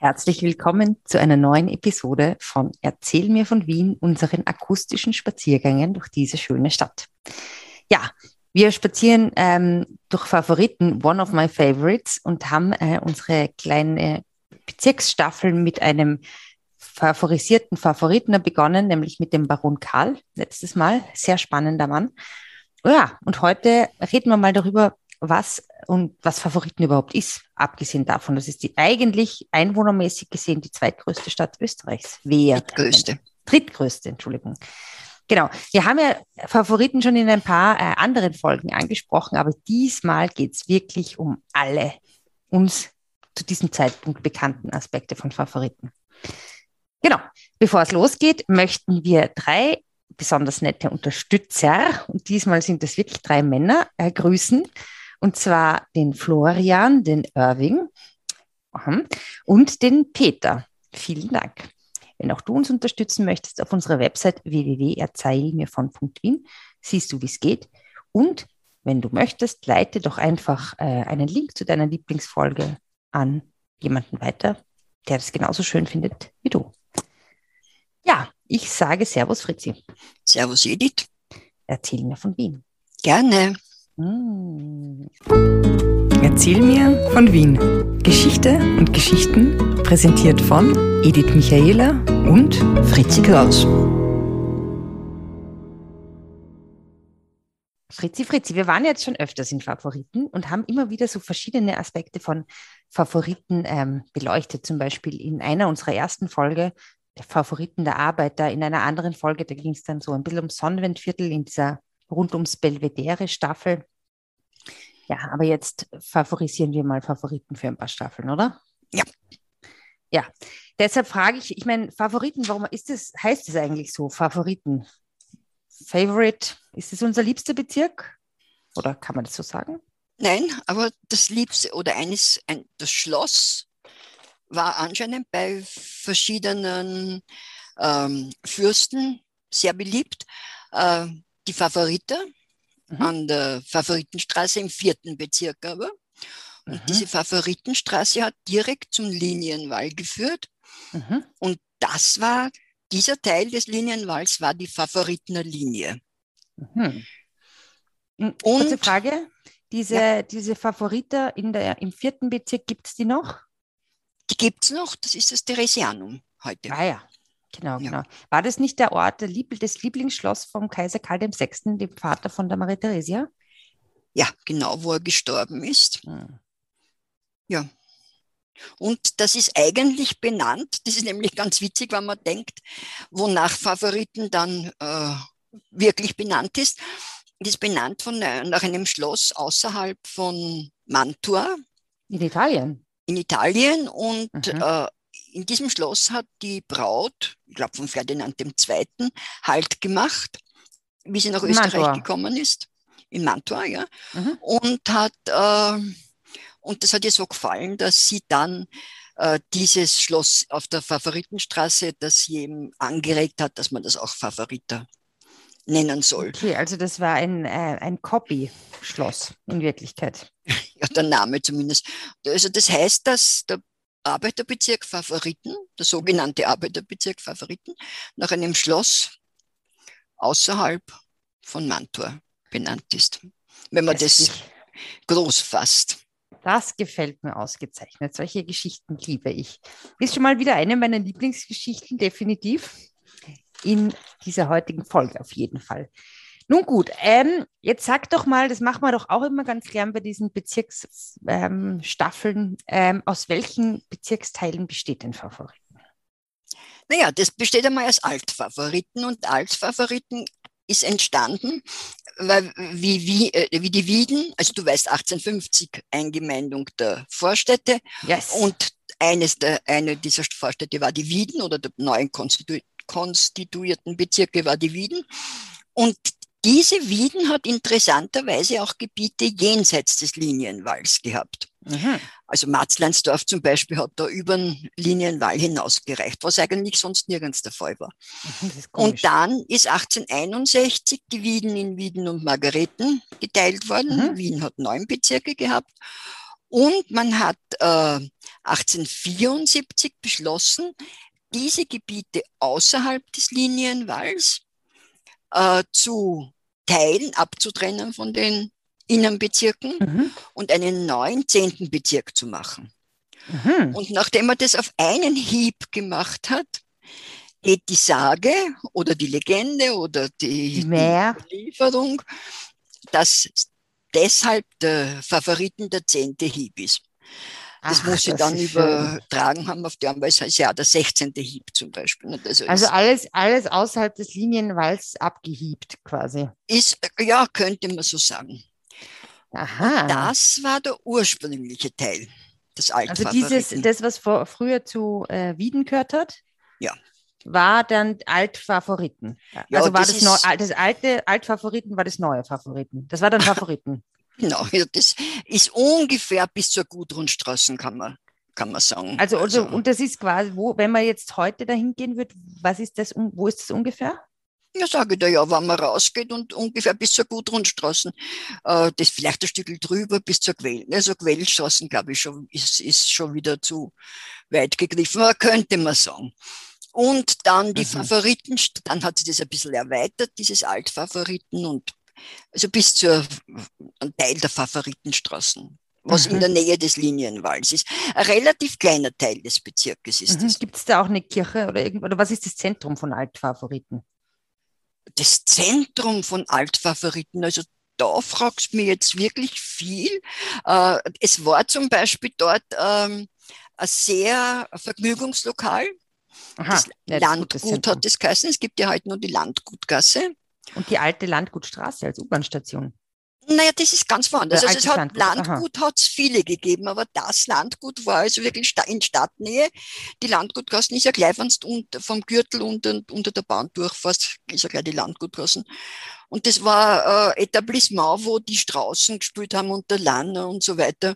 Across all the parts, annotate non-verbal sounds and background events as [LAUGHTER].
Herzlich willkommen zu einer neuen Episode von Erzähl mir von Wien, unseren akustischen Spaziergängen durch diese schöne Stadt. Ja, wir spazieren ähm, durch Favoriten, one of my favorites, und haben äh, unsere kleine Bezirksstaffel mit einem favorisierten Favoriten begonnen, nämlich mit dem Baron Karl letztes Mal. Sehr spannender Mann. Ja, und heute reden wir mal darüber, was und was Favoriten überhaupt ist, abgesehen davon, dass es die eigentlich einwohnermäßig gesehen die zweitgrößte Stadt Österreichs wäre. Drittgrößte. Drittgrößte, Entschuldigung. Genau. Wir haben ja Favoriten schon in ein paar äh, anderen Folgen angesprochen, aber diesmal geht es wirklich um alle uns zu diesem Zeitpunkt bekannten Aspekte von Favoriten. Genau. Bevor es losgeht, möchten wir drei besonders nette Unterstützer, und diesmal sind es wirklich drei Männer, äh, grüßen. Und zwar den Florian, den Irving und den Peter. Vielen Dank. Wenn auch du uns unterstützen möchtest, auf unserer Website www.erzählmirvon.wien siehst du, wie es geht. Und wenn du möchtest, leite doch einfach äh, einen Link zu deiner Lieblingsfolge an jemanden weiter, der das genauso schön findet wie du. Ja, ich sage Servus Fritzi. Servus Edith. Erzähl mir von Wien. Gerne. Mm. Erzähl mir von Wien. Geschichte und Geschichten präsentiert von Edith Michaela und Fritzi Kraus. Fritzi, Fritzi, wir waren jetzt schon öfters in Favoriten und haben immer wieder so verschiedene Aspekte von Favoriten ähm, beleuchtet. Zum Beispiel in einer unserer ersten Folge Favoriten der Arbeiter, in einer anderen Folge, da ging es dann so ein bisschen ums Sonnenwendviertel in dieser rund ums Belvedere-Staffel. Ja, aber jetzt favorisieren wir mal Favoriten für ein paar Staffeln, oder? Ja. Ja, deshalb frage ich, ich meine, Favoriten, warum ist das, heißt es eigentlich so, Favoriten? Favorite, ist es unser liebster Bezirk? Oder kann man das so sagen? Nein, aber das Liebste oder eines, ein, das Schloss war anscheinend bei verschiedenen ähm, Fürsten sehr beliebt. Äh, die Favorite mhm. an der Favoritenstraße im vierten Bezirk aber. Und mhm. diese Favoritenstraße hat direkt zum Linienwall geführt. Mhm. Und das war, dieser Teil des Linienwalls war die Favoritener Linie. Mhm. Und, Kurze Frage, diese, ja. diese Favorite in der, im vierten Bezirk, gibt es die noch? Die gibt es noch, das ist das Theresianum heute. Ah ja, Genau, ja. genau. War das nicht der Ort der des Lieblingsschloss vom Kaiser Karl VI., dem Vater von der Maria Theresia? Ja, genau, wo er gestorben ist. Hm. Ja. Und das ist eigentlich benannt, das ist nämlich ganz witzig, wenn man denkt, wonach Favoriten dann äh, wirklich benannt ist. Das ist benannt von, äh, nach einem Schloss außerhalb von Mantua. In Italien? In Italien und mhm. äh, in diesem Schloss hat die Braut, ich glaube von Ferdinand II., Halt gemacht, wie sie nach Österreich Mantua. gekommen ist, in Mantua, ja, mhm. und hat, äh, und das hat ihr so gefallen, dass sie dann äh, dieses Schloss auf der Favoritenstraße, das sie eben angeregt hat, dass man das auch Favorita nennen soll. Okay, also das war ein, äh, ein Copy-Schloss in Wirklichkeit. [LAUGHS] Ja, der Name zumindest. Also das heißt, dass der Arbeiterbezirk Favoriten, der sogenannte Arbeiterbezirk Favoriten, nach einem Schloss außerhalb von Mantua benannt ist. Wenn man das, das groß fasst. Das gefällt mir ausgezeichnet. Solche Geschichten liebe ich. Ist schon mal wieder eine meiner Lieblingsgeschichten, definitiv. In dieser heutigen Folge auf jeden Fall. Nun gut, ähm, jetzt sag doch mal, das machen wir doch auch immer ganz gern bei diesen Bezirksstaffeln. Ähm, ähm, aus welchen Bezirksteilen besteht denn Favoriten? Naja, das besteht einmal aus Altfavoriten und Altfavoriten ist entstanden, weil, wie, wie, äh, wie die Wieden, also du weißt 1850 Eingemeindung der Vorstädte yes. und eines der, eine dieser Vorstädte war die Wieden oder der neuen konstitu konstituierten Bezirke war die Wieden. Und diese Wieden hat interessanterweise auch Gebiete jenseits des Linienwalls gehabt. Mhm. Also Matzleinsdorf zum Beispiel hat da über den Linienwall hinausgereicht, was eigentlich sonst nirgends der Fall war. [LAUGHS] Und dann ist 1861 die Wieden in Wieden und Margareten geteilt worden. Mhm. Wien hat neun Bezirke gehabt. Und man hat äh, 1874 beschlossen, diese Gebiete außerhalb des Linienwalls äh, zu teilen, abzutrennen von den Innenbezirken mhm. und einen neuen zehnten Bezirk zu machen. Mhm. Und nachdem er das auf einen Hieb gemacht hat, geht die Sage oder die Legende oder die, die Lieferung, dass deshalb der Favoriten der zehnte Hieb ist. Das Ach, muss ich dann übertragen schön. haben auf die Anweisung, ist ja der 16. Hieb zum Beispiel. Also, also alles, alles außerhalb des Linienwalls abgehiebt quasi. Ist, ja, könnte man so sagen. Aha. Das war der ursprüngliche Teil des. Also dieses, das, was vor, früher zu äh, Wieden gehört hat? Ja. War dann Altfavoriten. Ja, also war das, das, das alte Altfavoriten war das neue Favoriten. Das war dann [LAUGHS] Favoriten. Genau, ja, das ist ungefähr bis zur Gudrunstraße, kann man, kann man sagen. Also, also, und das ist quasi, wo, wenn man jetzt heute dahin gehen wird, was ist das, wo ist das ungefähr? Ja, sage ich da ja, wenn man rausgeht und ungefähr bis zur Gudrunstraße, äh, das vielleicht ein Stück drüber bis zur Quell. Also Quellstraßen, glaube ich, schon, ist, ist schon wieder zu weit gegriffen, aber könnte man sagen. Und dann die mhm. Favoriten, dann hat sich das ein bisschen erweitert, dieses Altfavoriten und also bis zur ein Teil der Favoritenstraßen, was mhm. in der Nähe des Linienwalls ist. Ein relativ kleiner Teil des Bezirkes ist mhm. Gibt es da auch eine Kirche oder irgend, oder was ist das Zentrum von Altfavoriten? Das Zentrum von Altfavoriten, also da fragst du mich jetzt wirklich viel. Äh, es war zum Beispiel dort ähm, ein sehr Vergnügungslokal. Aha, das ja, Landgut das hat das geheißen. Es gibt ja heute nur die Landgutgasse. Und die alte Landgutstraße als U-Bahn-Station. Naja, das ist ganz woanders. Also es hat Landgut, hat es viele gegeben, aber das Landgut war also wirklich in Stadtnähe. Die Landgutgassen ist ja gleich, wenn du vom Gürtel unter, unter der Bahn durchfährst, ist ja gleich die Landgutgassen. Und das war äh, Etablissement, wo die Straußen gespielt haben und der Lanner und so weiter.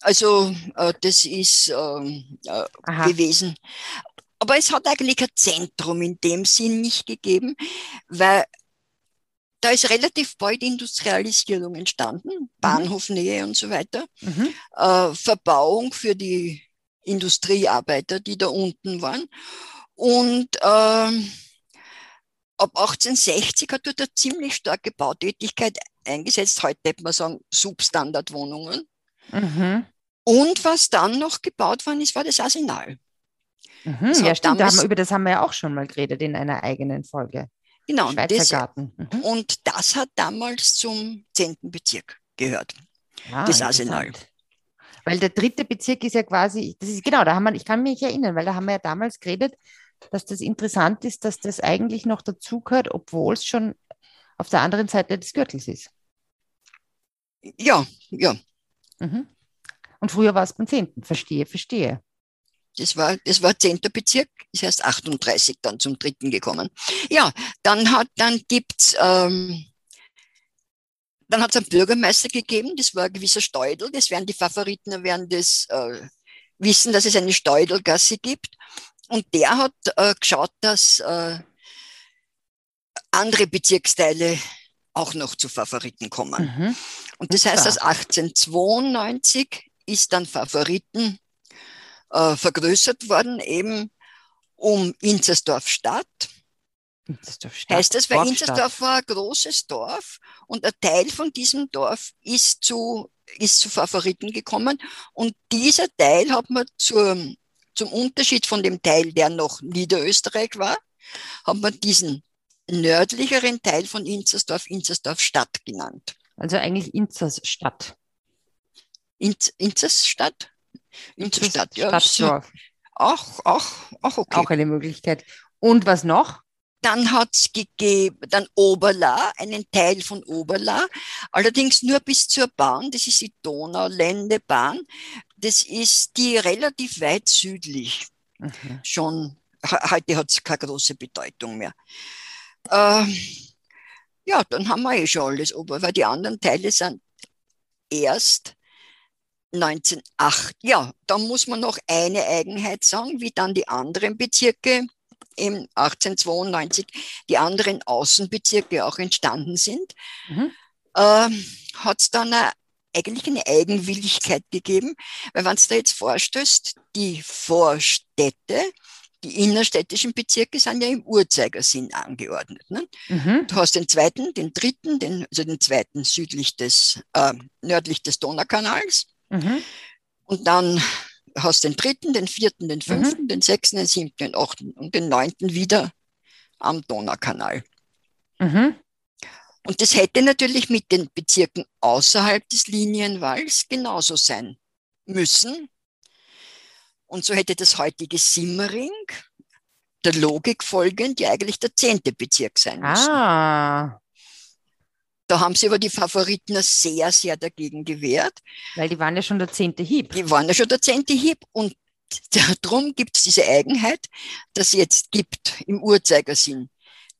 Also äh, das ist ähm, äh, gewesen. Aber es hat eigentlich ein Zentrum in dem Sinn nicht gegeben, weil da ist relativ bald Industrialisierung entstanden, mhm. Bahnhofnähe und so weiter, mhm. äh, Verbauung für die Industriearbeiter, die da unten waren. Und äh, ab 1860 hat dort eine ziemlich starke Bautätigkeit eingesetzt. Heute hätte man sagen, Substandardwohnungen. Mhm. Und was dann noch gebaut worden ist, war das Arsenal. Mhm, ja, stimmt. Da haben wir, über das haben wir ja auch schon mal geredet in einer eigenen Folge. Genau, Schweizer das, Garten. Mhm. Und das hat damals zum 10. Bezirk gehört, ah, das Arsenal. Weil der dritte Bezirk ist ja quasi, das ist genau, da haben wir, ich kann mich erinnern, weil da haben wir ja damals geredet, dass das interessant ist, dass das eigentlich noch dazugehört, obwohl es schon auf der anderen Seite des Gürtels ist. Ja, ja. Mhm. Und früher war es beim 10. Verstehe, verstehe. Das war, das war 10. Bezirk, ist erst 38 dann zum dritten gekommen. Ja, dann hat, dann gibt's, ähm, dann hat es einen Bürgermeister gegeben, das war ein gewisser Steudel, das werden die Favoriten, werden das äh, wissen, dass es eine Steudelgasse gibt. Und der hat äh, geschaut, dass äh, andere Bezirksteile auch noch zu Favoriten kommen. Mhm. Und das heißt, dass 1892 ist dann Favoriten äh, vergrößert worden, eben um Inzersdorf Stadt. Inzersdorf Stadt. Heißt das, weil Inzersdorf war ein großes Dorf und ein Teil von diesem Dorf ist zu, ist zu Favoriten gekommen und dieser Teil hat man zur, zum Unterschied von dem Teil, der noch Niederösterreich war, hat man diesen nördlicheren Teil von Inzersdorf Inzersdorf Stadt genannt. Also eigentlich Inzersstadt. Inz, Inzersstadt? In der Stadt. Ja, Stadtdorf. Auch, auch, auch okay. Auch eine Möglichkeit. Und was noch? Dann hat es gegeben, dann Oberla, einen Teil von Oberla, allerdings nur bis zur Bahn, das ist die Donauländebahn. Das ist die relativ weit südlich. Mhm. Schon, heute hat es keine große Bedeutung mehr. Ähm, ja, dann haben wir eh schon alles Ober, weil die anderen Teile sind erst 1908. Ja, da muss man noch eine Eigenheit sagen, wie dann die anderen Bezirke im 1892, die anderen Außenbezirke auch entstanden sind. Mhm. Äh, Hat es dann eine eigentlich eine Eigenwilligkeit gegeben, weil wenn du da jetzt vorstößt, die Vorstädte, die innerstädtischen Bezirke sind ja im Uhrzeigersinn angeordnet. Ne? Mhm. Du hast den zweiten, den dritten, den, also den zweiten südlich des, äh, nördlich des Donaukanals. Mhm. Und dann hast den dritten, den vierten, den fünften, mhm. den sechsten, den siebten, den achten und den neunten wieder am Donaukanal. Mhm. Und das hätte natürlich mit den Bezirken außerhalb des Linienwalls genauso sein müssen. Und so hätte das heutige Simmering der Logik folgend ja eigentlich der zehnte Bezirk sein müssen. Ah. Da haben sie aber die Favoriten sehr, sehr dagegen gewehrt. Weil die waren ja schon der zehnte Hieb. Die waren ja schon der zehnte Hieb. Und [LAUGHS] darum gibt es diese Eigenheit, dass es jetzt gibt im Uhrzeigersinn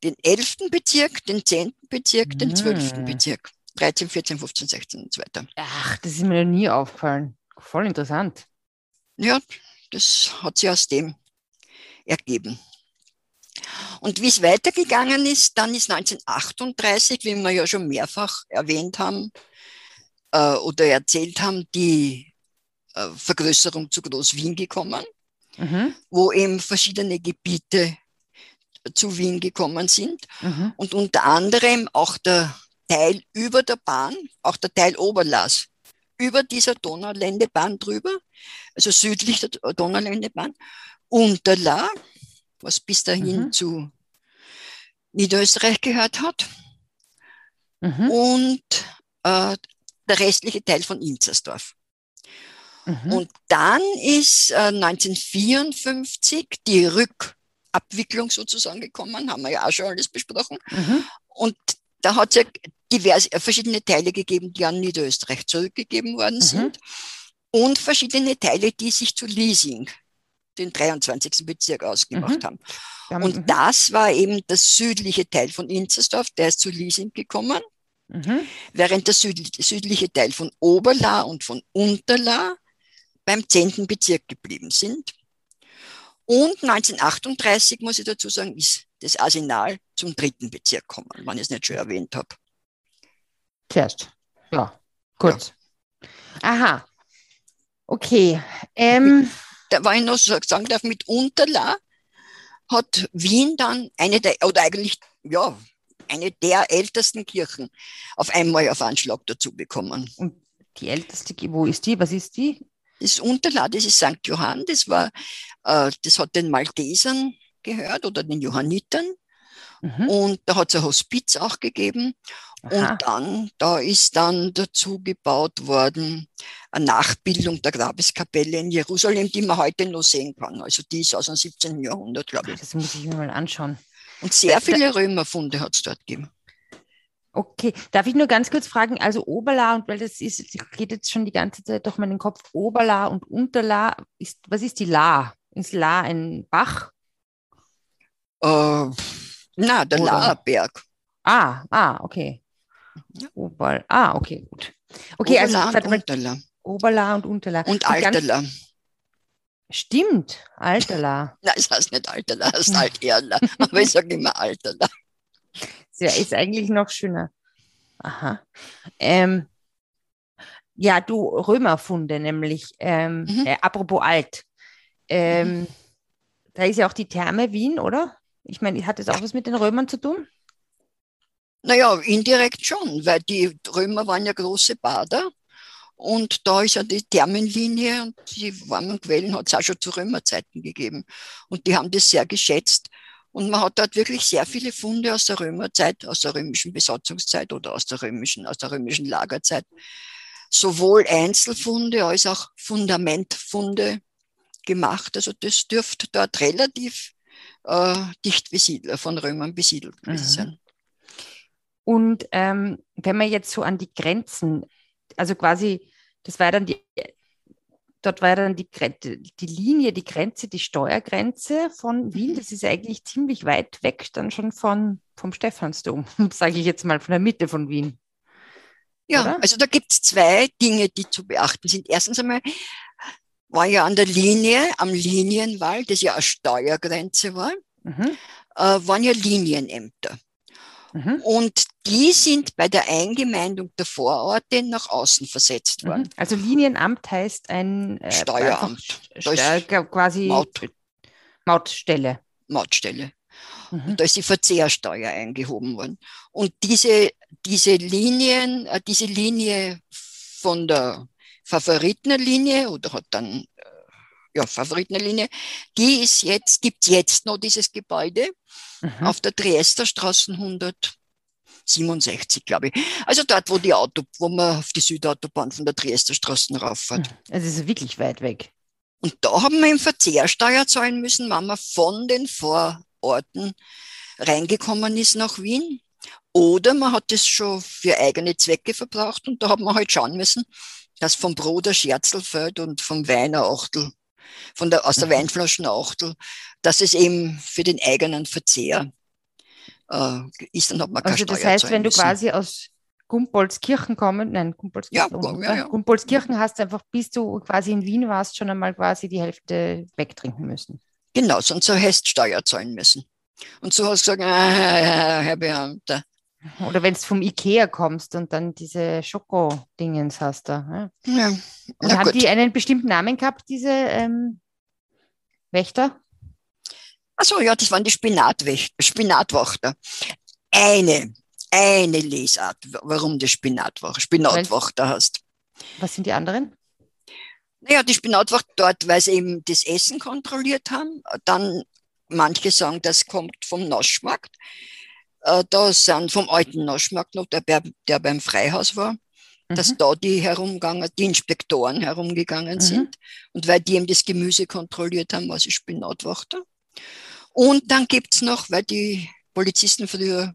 den elften Bezirk, den zehnten Bezirk, den zwölften hm. Bezirk. 13, 14, 15, 16 und so weiter. Ach, das ist mir noch nie aufgefallen. Voll interessant. Ja, das hat sich aus dem ergeben. Und wie es weitergegangen ist, dann ist 1938, wie wir ja schon mehrfach erwähnt haben äh, oder erzählt haben, die äh, Vergrößerung zu Groß-Wien gekommen, mhm. wo eben verschiedene Gebiete zu Wien gekommen sind mhm. und unter anderem auch der Teil über der Bahn, auch der Teil Oberlass, über dieser Donauländebahn drüber, also südlich der Donauländebahn, Unterla, was bis dahin mhm. zu Niederösterreich gehört hat, mhm. und äh, der restliche Teil von Inzersdorf. Mhm. Und dann ist äh, 1954 die Rückabwicklung sozusagen gekommen, haben wir ja auch schon alles besprochen. Mhm. Und da hat es ja diverse, äh, verschiedene Teile gegeben, die an Niederösterreich zurückgegeben worden mhm. sind und verschiedene Teile, die sich zu Leasing, den 23. Bezirk, ausgemacht mhm. haben. Und mhm. das war eben der südliche Teil von Inzersdorf, der ist zu Leasing gekommen, mhm. während der südliche Teil von Oberla und von Unterla beim 10. Bezirk geblieben sind. Und 1938, muss ich dazu sagen, ist das Arsenal zum dritten Bezirk gekommen, wenn ich es nicht schon erwähnt habe. Zuerst. Ja, kurz. Ja. Aha. Okay. Ähm. [LAUGHS] Da war ich noch sagen darf, mit Unterla hat Wien dann eine der, oder eigentlich, ja, eine der ältesten Kirchen auf einmal auf Anschlag dazu bekommen. Und die älteste, wo ist die? Was ist die? Das Unterla, das ist St. Johann, das war, äh, das hat den Maltesern gehört oder den Johannitern. Mhm. Und da hat es ein Hospiz auch gegeben. Aha. Und dann, da ist dann dazu gebaut worden, eine Nachbildung der Grabeskapelle in Jerusalem, die man heute noch sehen kann. Also die ist aus dem 17. Jahrhundert, glaube ich. Das muss ich mir mal anschauen. Und sehr viele Römerfunde hat es dort gegeben. Okay, darf ich nur ganz kurz fragen, also Oberla und weil das ist, geht jetzt schon die ganze Zeit durch meinen Kopf, Oberla und Unterla, ist, was ist die La? Ist La ein Bach? Äh, na, der Oder? Ah, ah, okay. Ja. Oberl. Ah, okay, gut. Okay, Oberla also und Unterla. Oberla und Unterla. Und Alterla. Stimmt, Alterla. Nein, es heißt nicht Alterla, es heißt [LAUGHS] Alterla. aber ich sage immer Alterla. Ja, ist eigentlich noch schöner. Aha. Ähm, ja, du Römerfunde nämlich. Ähm, mhm. äh, apropos alt. Ähm, mhm. Da ist ja auch die Therme Wien, oder? Ich meine, hat das auch was mit den Römern zu tun? Naja, indirekt schon, weil die Römer waren ja große Bader und da ist ja die Thermenlinie und die warmen Quellen hat es auch schon zu Römerzeiten gegeben. Und die haben das sehr geschätzt. Und man hat dort wirklich sehr viele Funde aus der Römerzeit, aus der römischen Besatzungszeit oder aus der römischen, aus der römischen Lagerzeit. Sowohl Einzelfunde als auch Fundamentfunde gemacht. Also das dürfte dort relativ äh, dicht besiedelt, von Römern besiedelt gewesen mhm. Und ähm, wenn man jetzt so an die Grenzen, also quasi, das war dann die, dort war dann die, die Linie, die Grenze, die Steuergrenze von Wien, das ist eigentlich ziemlich weit weg dann schon von, vom Stephansdom, [LAUGHS] sage ich jetzt mal, von der Mitte von Wien. Ja, Oder? also da gibt es zwei Dinge, die zu beachten sind. Erstens einmal war ja an der Linie, am Linienwall, das ja eine Steuergrenze war, mhm. äh, waren ja Linienämter. Mhm. Und die sind bei der Eingemeindung der Vororte nach außen versetzt worden. Mhm. Also Linienamt heißt ein äh, Steueramt. Steuer, quasi Maut. Mautstelle. Mautstelle. Mhm. Und da ist die Verzehrsteuer eingehoben worden. Und diese, diese Linien, äh, diese Linie von der Favoritenlinie oder hat dann äh, ja, Favoritenlinie, die ist jetzt, gibt jetzt noch dieses Gebäude mhm. auf der Triester Straße 167, glaube ich. Also dort, wo die Auto, wo man auf die Südautobahn von der Triester Straße rauffährt. Also es ist wirklich weit weg. Und da haben wir im Verzehrsteuer zahlen müssen, wenn man von den Vororten reingekommen ist nach Wien. Oder man hat es schon für eigene Zwecke verbraucht und da hat man halt schauen müssen, dass vom Brot ein Scherzelfeld und vom Wein ein Achtel, von der, aus der mhm. Weinflasche ein Achtel, dass es eben für den eigenen Verzehr äh, ist, dann hat man keine Also das heißt, wenn du quasi aus Gumpolskirchen kommen, nein, Gumpolskirchen, ja, ja, ja. Gumpolskirchen hast einfach, bis du quasi in Wien warst, schon einmal quasi die Hälfte wegtrinken müssen. Genau, sonst so hast Steuer zahlen müssen. Und so hast du gesagt, ah, Herr Beamter, oder wenn du vom Ikea kommst und dann diese Schoko-Dingens hast da. Ja. Und haben gut. die einen bestimmten Namen gehabt, diese ähm, Wächter? Achso, ja, das waren die Spinatwachter. Eine, eine Lesart, warum die Spinatwachter, Spinatwachter hast. Was sind die anderen? Naja, die Spinatwacht dort, weil sie eben das Essen kontrolliert haben. Dann manche sagen, das kommt vom Naschmarkt. Äh, da sind vom alten Naschmarkt noch, der, der beim Freihaus war, mhm. dass da die herumgegangen, die Inspektoren herumgegangen mhm. sind. Und weil die eben das Gemüse kontrolliert haben, was ich Spinatwachter. Und dann gibt es noch, weil die Polizisten früher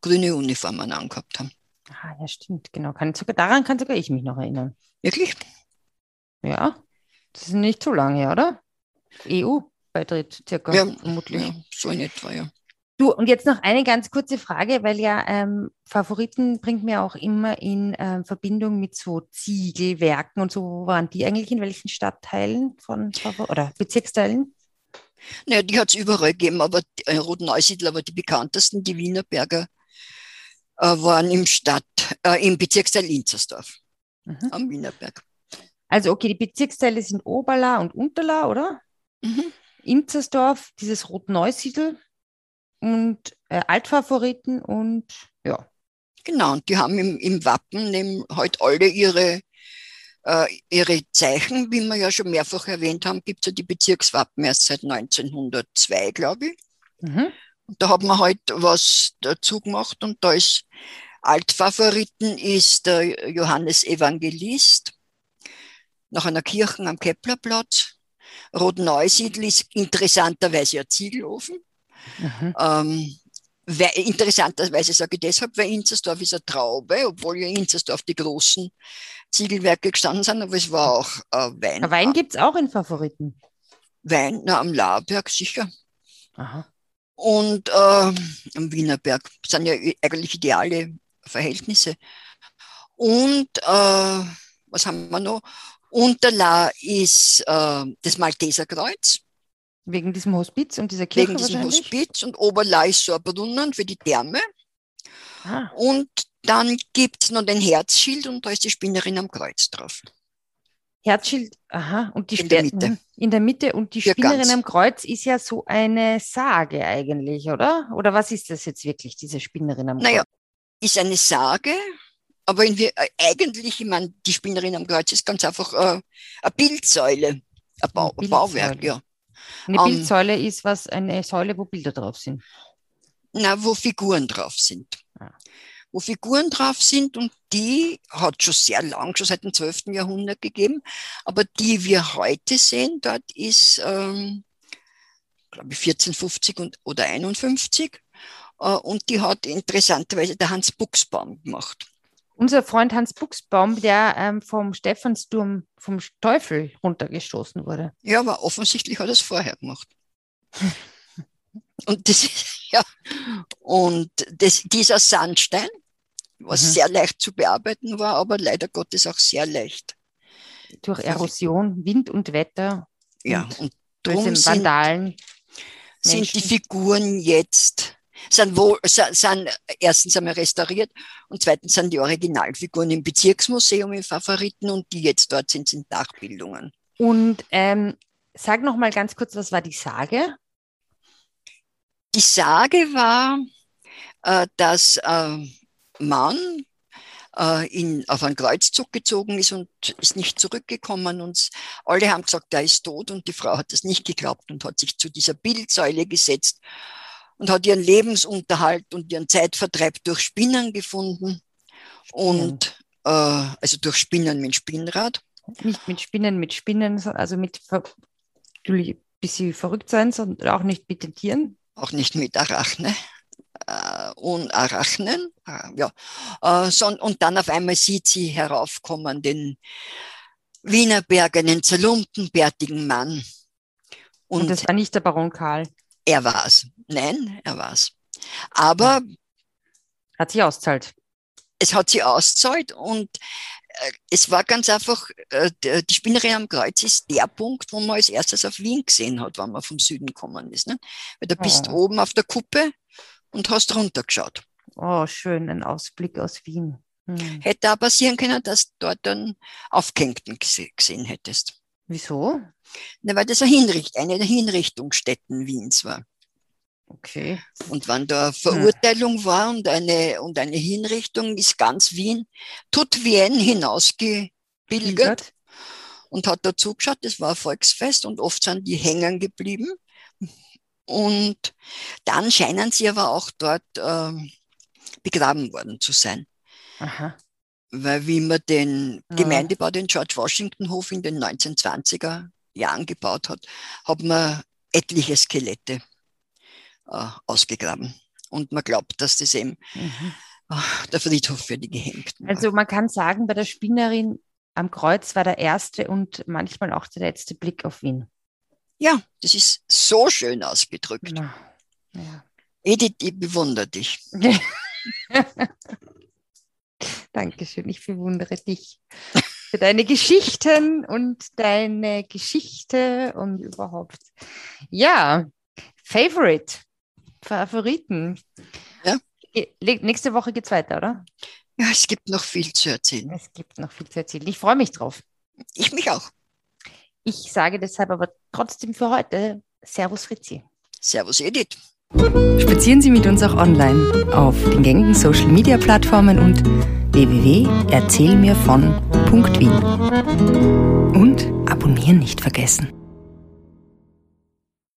grüne Uniformen angehabt haben. Ah, ja, stimmt, genau. Kann sogar, daran kann sogar ich mich noch erinnern. Wirklich? Ja, das ist nicht so lange oder? EU-Beitritt, circa, ja, vermutlich. Ja, so in etwa, ja. Du, und jetzt noch eine ganz kurze Frage, weil ja ähm, Favoriten bringt mir auch immer in ähm, Verbindung mit so Ziegelwerken und so. Wo waren die eigentlich in welchen Stadtteilen von oder Bezirksteilen? Naja, die hat es überall gegeben, aber äh, Roten-Neusiedl, aber die bekanntesten, die Wienerberger, äh, waren im Stadt, äh, im Bezirksteil Inzersdorf mhm. am Wienerberg. Also okay, die Bezirksteile sind Oberla und Unterla, oder? Mhm. Inzersdorf, dieses Rot-Neusiedl und äh, Altfavoriten und ja. Genau, und die haben im, im Wappen nehmen halt alle ihre, äh, ihre Zeichen, wie wir ja schon mehrfach erwähnt haben, gibt es ja die Bezirkswappen erst seit 1902, glaube ich. Mhm. Und da hat man halt was dazu gemacht und da ist Altfavoriten ist der Johannes Evangelist nach einer Kirche am Keplerplatz. Rot-Neusiedl ist interessanterweise ein Ziegelofen. Mhm. Ähm, weil, interessanterweise sage ich deshalb, weil Inzersdorf ist eine Traube, obwohl ja in Inzersdorf die großen Ziegelwerke gestanden sind, aber es war auch äh, Wein. Wein gibt es auch in Favoriten. Wein, na, am Laberg sicher. Aha. Und äh, am Wienerberg sind ja eigentlich ideale Verhältnisse. Und äh, was haben wir noch? Unterla ist äh, das Malteserkreuz. Wegen diesem Hospiz und dieser Kirche Wegen diesem Hospiz und Oberlei ist so ein Brunnen für die Therme. Ah. Und dann gibt es noch den Herzschild und da ist die Spinnerin am Kreuz drauf. Herzschild, aha, und die in der Mitte. In der Mitte und die Für Spinnerin ganz. am Kreuz ist ja so eine Sage eigentlich, oder? Oder was ist das jetzt wirklich, diese Spinnerin am Kreuz? Naja, ist eine Sage, aber in äh, eigentlich, ich meine, die Spinnerin am Kreuz ist ganz einfach äh, eine Bildsäule, ein, Bau, Bildsäule. Bauwerk, ja. Eine um, ähm, Bildsäule ist was, eine Säule, wo Bilder drauf sind. Na, wo Figuren drauf sind. Ah. Wo Figuren drauf sind und die hat schon sehr lang, schon seit dem 12. Jahrhundert gegeben, aber die wir heute sehen, dort ist, ähm, glaube ich, 1450 und, oder 51 äh, und die hat interessanterweise der Hans Buchsbaum gemacht. Unser Freund Hans Buchsbaum, der ähm, vom Stephansturm vom Teufel runtergestoßen wurde. Ja, aber offensichtlich hat er es vorher gemacht. und das [LAUGHS] ja, und das, dieser Sandstein, was mhm. sehr leicht zu bearbeiten war, aber leider Gottes auch sehr leicht. Durch Erosion, Wind und Wetter. Ja, und, und drum Vandalen. Sind, sind die Figuren jetzt sind, wohl, sind erstens einmal restauriert und zweitens sind die Originalfiguren im Bezirksmuseum im Favoriten und die jetzt dort sind, sind Nachbildungen. Und ähm, sag noch mal ganz kurz, was war die Sage? Die Sage war, äh, dass äh, Mann äh, in, auf einen Kreuzzug gezogen ist und ist nicht zurückgekommen. Und alle haben gesagt, er ist tot und die Frau hat das nicht geglaubt und hat sich zu dieser Bildsäule gesetzt und hat ihren Lebensunterhalt und ihren Zeitvertreib durch Spinnen gefunden und äh, also durch Spinnen mit Spinnrad. Nicht mit Spinnen, mit Spinnen, also mit natürlich ein bisschen verrückt sein, sondern auch nicht mit den Tieren. Auch nicht mit Arachne äh, und Arachnen, äh, ja. Äh, so, und dann auf einmal sieht sie heraufkommen den Wienerberg, einen zerlumpten, bärtigen Mann. Und, und das war nicht der Baron Karl. Er war's. Nein, er war's. Aber hat sich auszahlt. Es hat sie auszahlt und äh, es war ganz einfach, äh, die Spinnerei am Kreuz ist der Punkt, wo man als erstes auf Wien gesehen hat, wenn man vom Süden gekommen ist. Ne? Weil da bist oh. oben auf der Kuppe und hast runtergeschaut. Oh, schön, ein Ausblick aus Wien. Hm. Hätte auch passieren können, dass du dort dann Aufgehängten gesehen hättest. Wieso? Na, weil das eine, Hinricht eine der Hinrichtungsstätten Wiens war. Okay. Und wenn da Verurteilung hm. war und eine, und eine Hinrichtung, ist ganz Wien, tut Wien hinausgebildet und hat dazu geschaut, das war ein Volksfest und oft sind die hängen geblieben. Und dann scheinen sie aber auch dort äh, begraben worden zu sein. Aha. Weil wie man den ja. Gemeindebau, den George Washington Hof in den 1920er Jahren gebaut hat, hat man etliche Skelette äh, ausgegraben. Und man glaubt, dass das eben mhm. äh, der Friedhof für die Gehängten war. Also man kann sagen, bei der Spinnerin am Kreuz war der erste und manchmal auch der letzte Blick auf Wien. Ja, das ist so schön ausgedrückt. Ja. Ja. Edith, ich bewundere dich. [LAUGHS] Dankeschön, ich bewundere dich für deine Geschichten und deine Geschichte und überhaupt. Ja, Favorite, Favoriten. Ja. Nächste Woche geht es weiter, oder? Ja, es gibt noch viel zu erzählen. Es gibt noch viel zu erzählen. Ich freue mich drauf. Ich mich auch. Ich sage deshalb aber trotzdem für heute Servus Fritzi. Servus Edith. Spazieren Sie mit uns auch online auf den gängigen Social Media Plattformen und www.erzählmirvon.wien. Und abonnieren nicht vergessen.